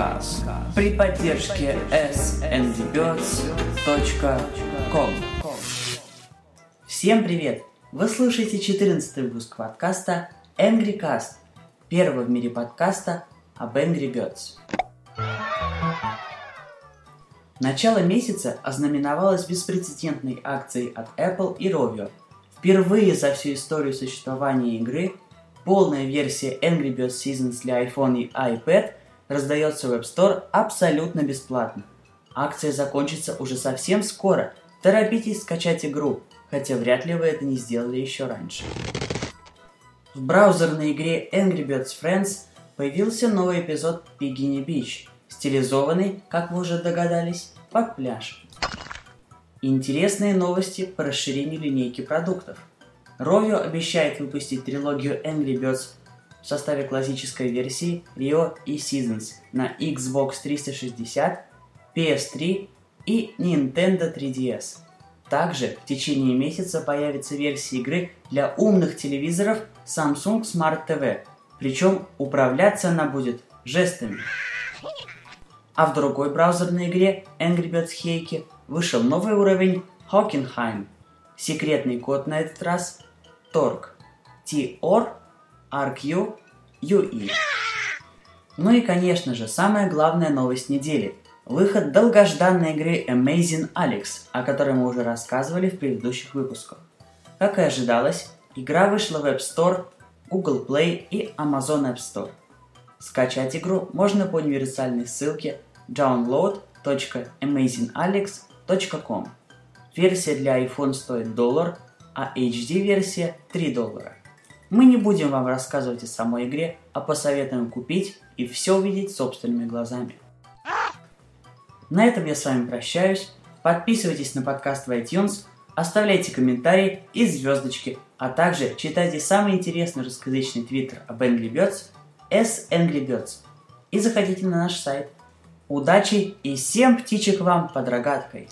Cast при поддержке sndbirds.com Всем привет! Вы слушаете 14 выпуск подкаста Angry Cast, первого в мире подкаста об Angry Birds. Начало месяца ознаменовалось беспрецедентной акцией от Apple и Rovio. Впервые за всю историю существования игры полная версия Angry Birds Seasons для iPhone и iPad раздается в App Store абсолютно бесплатно. Акция закончится уже совсем скоро. Торопитесь скачать игру, хотя вряд ли вы это не сделали еще раньше. В браузерной игре Angry Birds Friends появился новый эпизод Bikini Beach, стилизованный, как вы уже догадались, под пляж. Интересные новости по расширению линейки продуктов. Rovio обещает выпустить трилогию Angry Birds в составе классической версии Rio и Seasons на Xbox 360, PS3 и Nintendo 3DS. Также в течение месяца появится версия игры для умных телевизоров Samsung Smart TV, причем управляться она будет жестами. А в другой браузерной игре Angry Birds Heike вышел новый уровень Hockenheim. Секретный код на этот раз Торг. T-O-R RQ UE. Ну и, конечно же, самая главная новость недели. Выход долгожданной игры Amazing Alex, о которой мы уже рассказывали в предыдущих выпусках. Как и ожидалось, игра вышла в App Store, Google Play и Amazon App Store. Скачать игру можно по универсальной ссылке download.amazingalex.com. Версия для iPhone стоит доллар, а HD-версия 3 доллара. Мы не будем вам рассказывать о самой игре, а посоветуем купить и все увидеть собственными глазами. На этом я с вами прощаюсь. Подписывайтесь на подкаст в iTunes, оставляйте комментарии и звездочки, а также читайте самый интересный русскоязычный твиттер об Angry Birds S Angry Birds и заходите на наш сайт. Удачи и всем птичек вам под рогаткой!